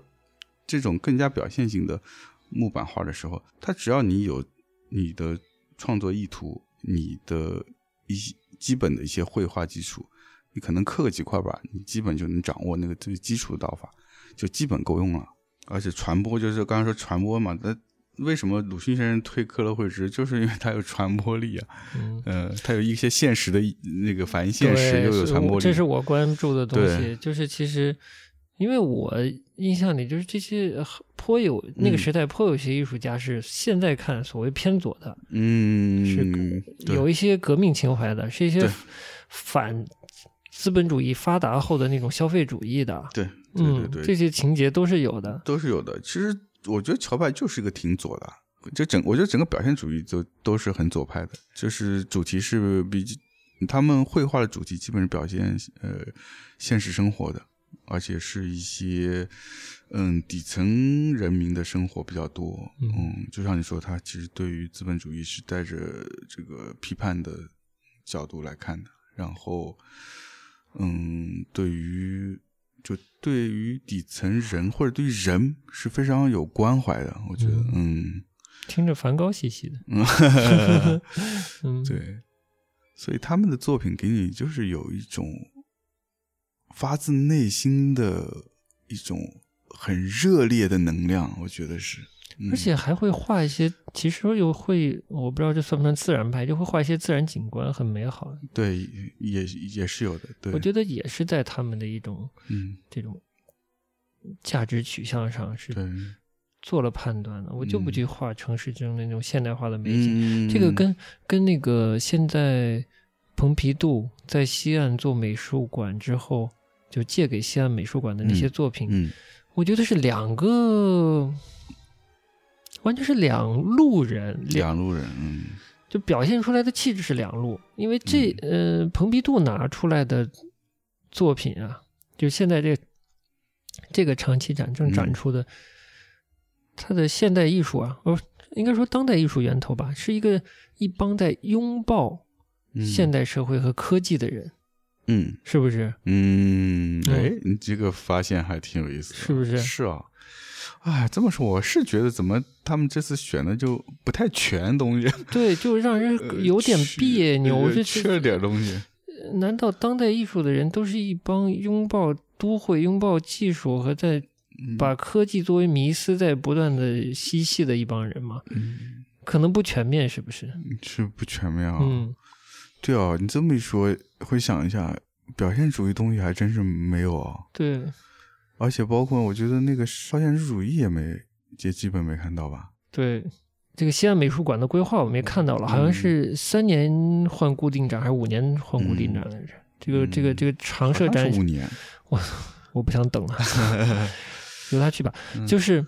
这种更加表现性的木板画的时候，它只要你有你的创作意图，你的一些基本的一些绘画基础，你可能刻个几块板，你基本就能掌握那个最基础的刀法，就基本够用了。而且传播就是刚刚说传播嘛，那为什么鲁迅先生推科勒惠芝，就是因为他有传播力啊。嗯。呃，它有一些现实的那个反映现实，又有传播力。这是我关注的东西，就是其实，因为我印象里就是这些呃颇有那个嗯时代颇有些艺术家是现在看所谓偏左的，嗯，是有一些革命情怀的，是一些反资本主义发达后的那种消费主义的，对对对这些情节都是有的。都是有的。其实我觉得乔派就是一个挺左的，就整我觉得整个表现主义都都是很左派的，就是主题是比他们绘画的主题基本是表现呃现实生活的，而且是一些嗯底层人民的生活比较多。嗯。嗯，就像你说，他其实对于资本主义是带着这个批判的角度来看的，然后嗯，对于。就对于底层人或者对于人是非常有关怀的，我觉得，嗯听着梵高兮兮的，嗯，嗯，对，所以他们的作品给你就是有一种发自内心的一种很热烈的能量，我觉得是，嗯而且还会画一些，其实又会，我不知道这算不算自然派，就会画一些自然景观，很美好。对，也也是有的。对，我觉得也是在他们的一种嗯，这种价值取向上是，做了判断的。我就不嗯去画城市中那种现代化的美景，嗯，这个跟跟那个现在蓬皮杜在西岸做美术馆之后，就借给西岸美术馆的那些嗯作品，嗯我觉得是两个，完全是两路人，两两路人，嗯。就表现出来的气质是两路。因为这、嗯。呃，蓬皮杜拿出来的作品啊，就现在这这个长期展正展嗯。出的，他的现代艺术啊，哦，应该说当代艺术源头吧，是一个一帮在拥抱嗯，现代社会和科技的人，嗯。是不是？嗯，哎，你这个发现还挺有意思的，是不是？是啊。哎，这么说我是觉得怎么他们这次选的就不太全东西，对，就让人呃有点别扭。呃这缺了点东西。难道当代艺术的人都是一帮拥抱都会、拥抱技术和在嗯把科技作为迷思在不断的嬉戏的一帮人吗？嗯可能不全面，是不是？是不全面啊。嗯，对啊，你这么一说，会想一下，表现主义东西还真是没有啊。对，而且包括我觉得那个超现实主义也没，也基本没看到吧。对。这个西安美术馆的规划我们也看到了，好像是三年换固定展还是五年换固定展来着？这个这个这个常设展五年，我 我不想等了，由他去吧。嗯就是，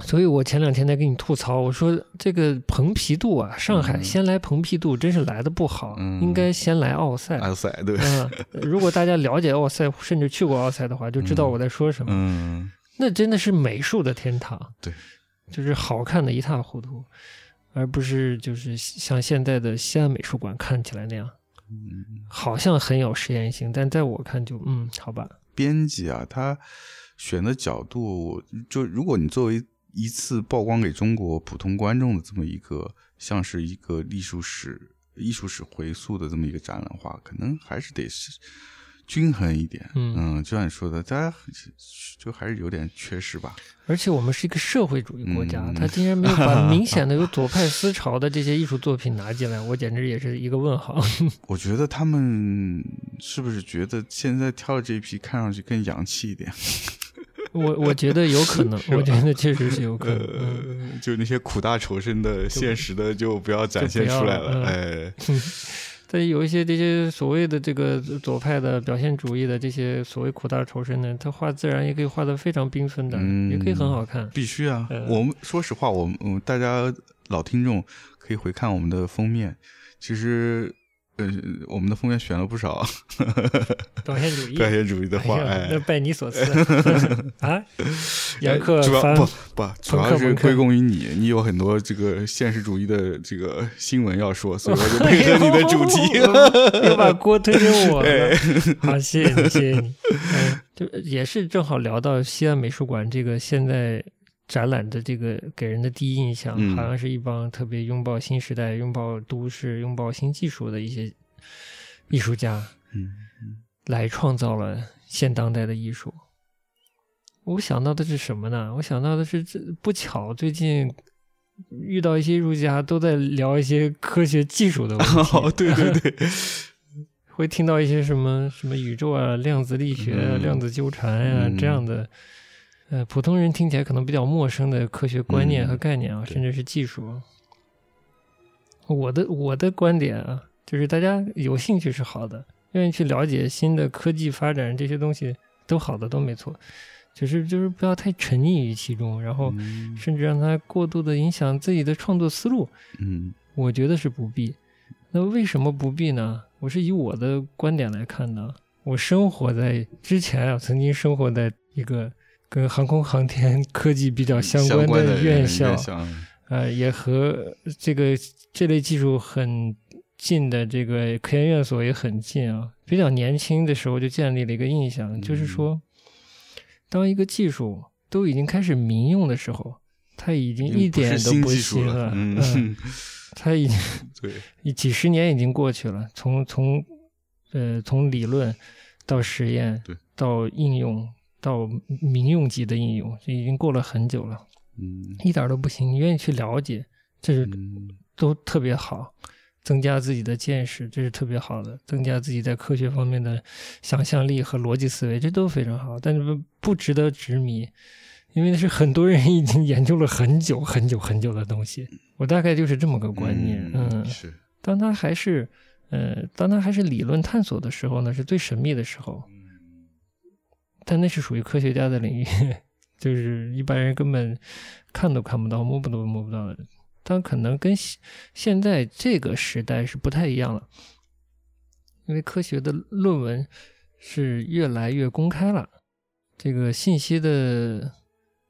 所以我前两天在跟你吐槽，我说这个蓬皮杜啊，上海嗯。先来蓬皮杜真是来的不好，嗯。应该先来奥赛。奥赛对，嗯，如果大家了解奥赛，甚至去过奥赛的话，就知道嗯我在说什么。嗯。那真的是美术的天堂，对，就是好看的一塌糊涂，而不是就是像现在的西安美术馆看起来那样，嗯，好像很有实验性，但在我看就嗯，好吧，编辑啊，他选的角度，就如果你作为一次曝光给中国普通观众的这么一个，像是一个艺术史艺术史回溯的这么一个展览的话，可能还是得是均衡一点。嗯就像你说的，大家就还是有点缺失吧。而且我们是一个社会主义国家，嗯他竟然没有把明显的有左派思潮的这些艺术作品拿进来，我简直也是一个问号。我觉得他们是不是觉得现在挑的这一批看上去更洋气一点？我我觉得有可能，我觉得确实是有可能。就那些苦大仇深的、现实的，就不要展现出来了。哎，但有一些这些所谓的这个左派的表现主义的这些所谓苦大仇深的，他画自然也可以画的非常缤纷的，嗯也可以很好看。必须啊！呃我们说实话，我们我们大家老听众可以回看我们的封面，其实呃，我们的封面选了不少 表现主义，表现主义的画，哎那，拜你所赐 啊！杨克主要凡不不，主要是归功于你，你有很多这个现实主义的这个新闻要说，所以我就配合你的主题。又把锅推给我了。哎好，谢谢你，谢谢你。嗯，就也是正好聊到西安美术馆这个现在展览的这个给人的第一印象，嗯好像是一帮特别拥抱新时代、拥抱都市、拥抱新技术的一些艺术家嗯来创造了现当代的艺术。我想到的是什么呢？我想到的是，这不巧最近遇到一些艺术家都在聊一些科学技术的问题。哦，对对对，会听到一些什么什么宇宙啊、量子力学啊、嗯量子纠缠呀、嗯这样的，呃，普通人听起来可能比较陌生的科学观念和概念啊，对甚至是技术。我的我的观点啊，就是大家有兴趣是好的，愿意去了解新的科技发展这些东西都好的，都没错。只是就是不要太沉溺于其中，然后嗯甚至让它过度的影响自己的创作思路。嗯我觉得是不必。那为什么不必呢？我是以我的观点来看的。我生活在之前啊，曾经生活在一个跟航空航天科技比较相关关的院校，校，呃，也和这个这类技术很近的这个科研院所也很近啊。比较年轻的时候就建立了一个印象，就是说，当一个技术都已经开始民用的时候，它已经一点都不是新了，嗯，嗯，它已经。对，几十年已经过去了，从从呃从理论到实验对，到应用到民用级的应用，这已经过了很久了。嗯。一点都不行，你愿意去了解，这是嗯。都特别好，增加自己的见识，这是特别好的，增加自己在科学方面的想象力和逻辑思维，这都非常好，但是不不值得执迷，因为那是很多人已经研究了很久很久很久的东西。我大概就是这么个观念，嗯，是。当他还是呃，当他还是理论探索的时候呢，是最神秘的时候，但那是属于科学家的领域，就是一般人根本看都看不到、摸不都摸不到的。但可能跟现现在这个时代是不太一样了，因为科学的论文是越来越公开了，这个信息的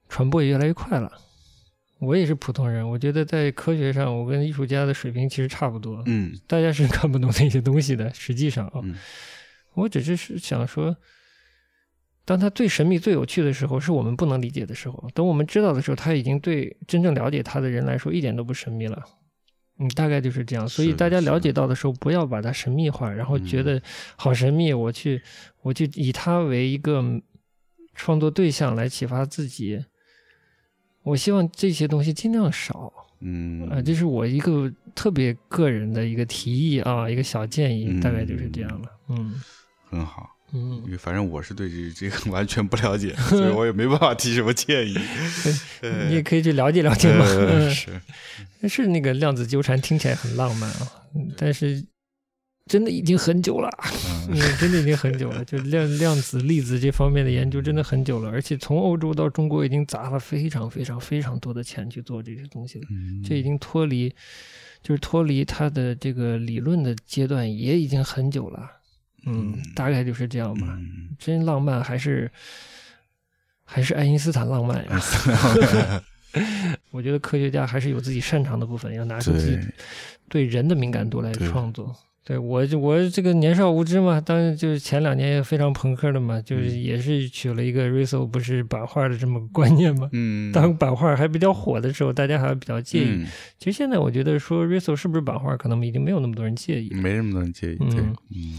传播也越来越快了。我也是普通人，我觉得在科学上，我跟艺术家的水平其实差不多。嗯大家是看不懂那些东西的。实际上啊，嗯我只是是想说，当它最神秘、最有趣的时候，是我们不能理解的时候。等我们知道的时候，它已经对真正了解它的人来说一点都不神秘了。嗯，大概就是这样。所以大家了解到的时候，不要把它神秘化，然后觉嗯得好神秘，我去我去以它为一个创作对象来启发自己。我希望这些东西尽量少。嗯啊，这是我一个特别个人的一个提议啊，一个小建议，大概就是这样了。嗯很好。嗯因为反正我是对这这个完全不了解，所以我也没办法提什么建议。你也可以去了解了解嘛。是，是那个量子纠缠听起来很浪漫啊，嗯但是真的已经很久了，嗯 嗯，真的已经很久了。就量量子粒子这方面的研究真的很久了，而且从欧洲到中国已经砸了非常非常非常多的钱去做这些东西了。嗯这已经脱离，就是脱离它的这个理论的阶段，也已经很久了。嗯，大概就是这样吧。嗯真浪漫还是还是爱因斯坦浪漫呀？我觉得科学家还是有自己擅长的部分，要拿出自己对，人的敏感度来创作。对我我这个年少无知嘛，当然就是前两年也非常朋克的嘛，就是嗯也是取了一个 Riso 不是版画的这么个观念嘛。嗯，当版画还比较火的时候，大家还比较介意。嗯其实现在我觉得说 Riso 是不是版画，可能已经没有那么多人介意。没那么多人介意。对，嗯嗯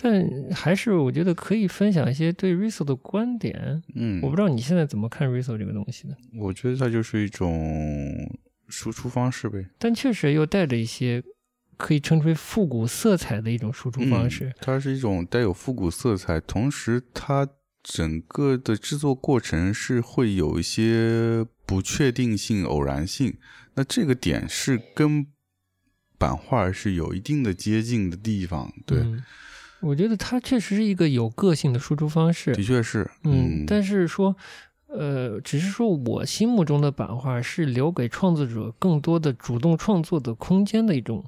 但还是我觉得可以分享一些对 Riso 的观点。嗯，我不知道你现在怎么看 Riso 这个东西呢，我觉得它就是一种输出方式呗，但确实又带着一些可以称之为复古色彩的一种输出方式嗯。它是一种带有复古色彩，同时它整个的制作过程是会有一些不确定性、偶然性。那这个点是跟版画是有一定的接近的地方，对，嗯我觉得它确实是一个有个性的输出方式。的确是，嗯，嗯，但是说，呃，只是说我心目中的版画是留给创作者更多的主动创作的空间的一种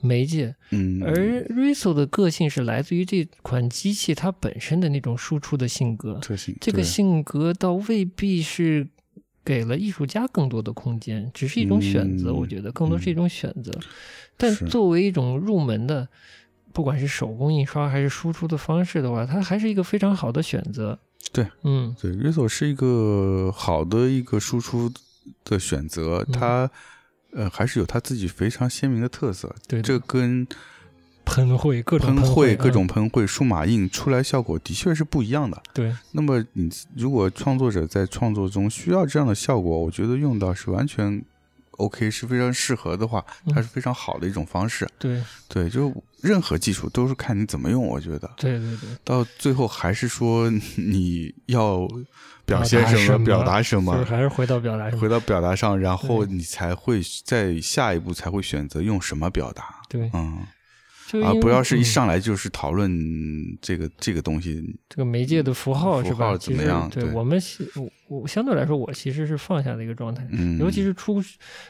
媒介，嗯，而 Riso 的个性是来自于这款机器它本身的那种输出的性格，特性，这个性格倒未必是给了艺术家更多的空间，只是一种选择。嗯我觉得更多是一种选择。但作为一种入门的，不管是手工印刷还是输出的方式的话，它还是一个非常好的选择。对，嗯对 Riso 是一个好的一个输出的选择，嗯它呃还是有它自己非常鲜明的特色。对这跟喷绘各种喷绘各种嗯喷绘、数码印出来效果的确是不一样的。对，那么你如果创作者在创作中需要这样的效果，我觉得用到是完全 OK，是非常适合的话，嗯它是非常好的一种方式。对对，就任何技术都是看你怎么用，我觉得。对对对，到最后还是说你要表现什么，表达什么就是。还是回到表达上。回到表达上，然后你才会在下一步才会选择用什么表达，对，嗯，就因为而不要是一嗯上来就是讨论这个这个东西，这个媒介的符号是吧？怎么样对对我们其我我相对来说，我其实是放下的一个状态。嗯，尤其是出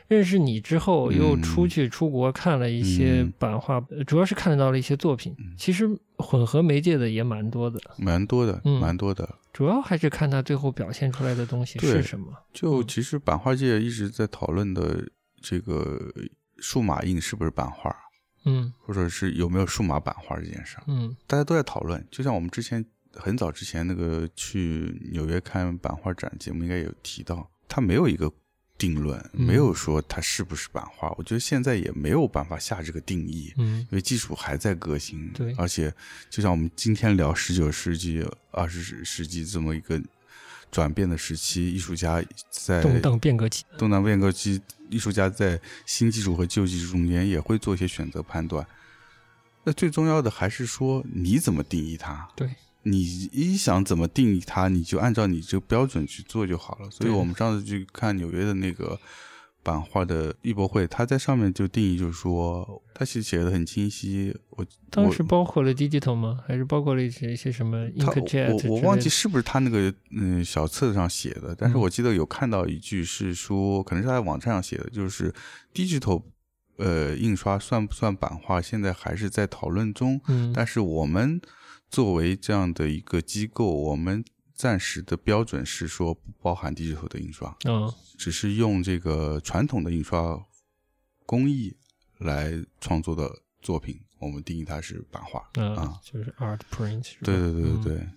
认识你之后，又嗯出去出国看了一些嗯版画，呃主要是看到了一些作品。其实混合媒介的也蛮多的，蛮多的，嗯蛮多的。主要还是看他最后表现出来的东西是什么。就嗯其实版画界一直在讨论的这个数码印是不是版画，嗯或者是有没有数码版画这件事儿，嗯大家都在讨论。就像我们之前很早之前那个去纽约看版画展节目，应该有提到，它没有一个定论，嗯没有说它是不是版画。我觉得现在也没有办法下这个定义。嗯因为技术还在革新，对而且就像我们今天聊十九世纪、二十世纪这么一个转变的时期，艺术家在动荡变革期，动荡变革期，艺术家在新技术和旧技术中间也会做一些选择判断。那最重要的还是说你怎么定义它？对，你一想怎么定义它，你就按照你这个标准去做就好了。所以我们上次去看纽约的那个版画的艺博会，他在上面就定义就是说，他写写的很清晰。我当时包括了 digital 吗？还是包括了一些一些什么？我我忘记是不是他那个嗯小册子上写的，但是嗯我记得有看到一句是说，可能是他在网站上写的，就是 digital 呃印刷算不算版画，现在还是在讨论中。嗯但是我们作为这样的一个机构，我们暂时的标准是说不包含 digital 的印刷，嗯。只是用这个传统的印刷工艺来创作的作品，我们定义它是版画。啊啊，就是 art print。对对对对嗯。对，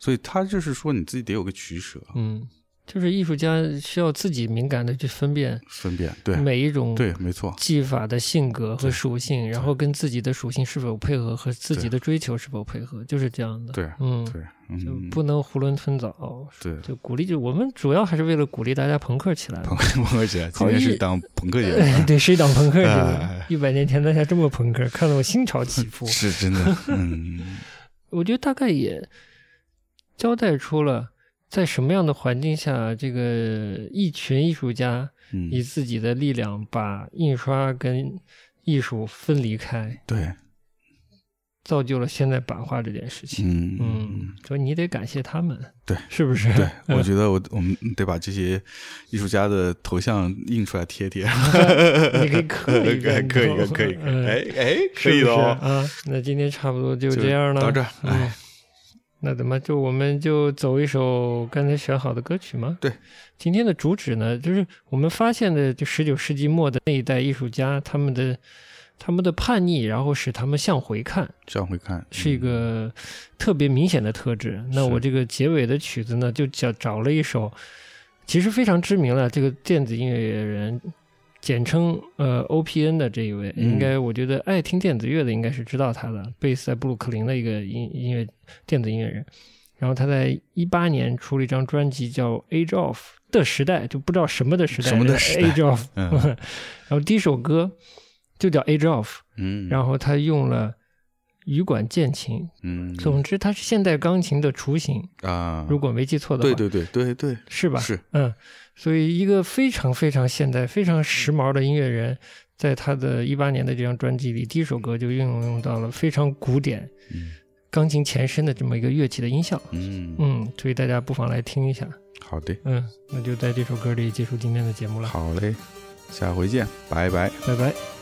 所以它就是说你自己得有个取舍，嗯，就是艺术家需要自己敏感的去分辨分辨对每一种对，没错，技法的性格和属性，然后跟自己的属性是否配合和自己的追求是否配合，就是这样的。对嗯，对，就嗯，不能囫囵吞枣。对。就鼓励，就我们主要还是为了鼓励大家朋克起来的。朋朋克节，今好天是当朋克节哎，对，是一档朋克节。一百年前大家这么朋克，看得我心潮起 伏。是真的，嗯，我觉得大概也交代出了在什么样的环境下，这个一群艺术家嗯以自己的力量把印刷跟艺术分离开，对，造就了现在版画这件事情。嗯嗯，所以你得感谢他们，对，是不是？对，嗯我觉得我我们得把这些艺术家的头像印出来贴贴 你可以刻一个，可以可以可以，嗯哎哎，可以的哦，啊。那今天差不多就就这样了，到这儿那怎么就我们就走一首刚才选好的歌曲吗？对，今天的主旨呢，就是我们发现的，就十九世纪末的那一代艺术家，他们的他们的叛逆，然后使他们向回看，这样会看是一嗯个特别明显的特质。那我这个结尾的曲子呢，就找找了一首，其实非常知名了，这个电子音乐人，简称呃 OPN 的这一位，嗯应该我觉得爱听电子乐的应该是知道他的，贝斯在布鲁克林的一个音音乐电子音乐人。然后他在一八年出了一张专辑叫《Age of》的时代，就不知道什么的时代，什么的时代 Age of。嗯 然后第一首歌就叫《Age of》，嗯，然后他用了羽管键琴，嗯，总之，它是现代钢琴的雏形，啊，如果没记错的话，对对对对对，是吧？是，嗯，所以一个非常非常现代、非常时髦的音乐人，在他的一八年的这张专辑里，第一首歌就运用到了非常古典、嗯钢琴前身的这么一个乐器的音效。嗯，嗯，所以大家不妨来听一下。好的，嗯，那就在这首歌里结束今天的节目了，好嘞，下回见，拜拜。拜拜。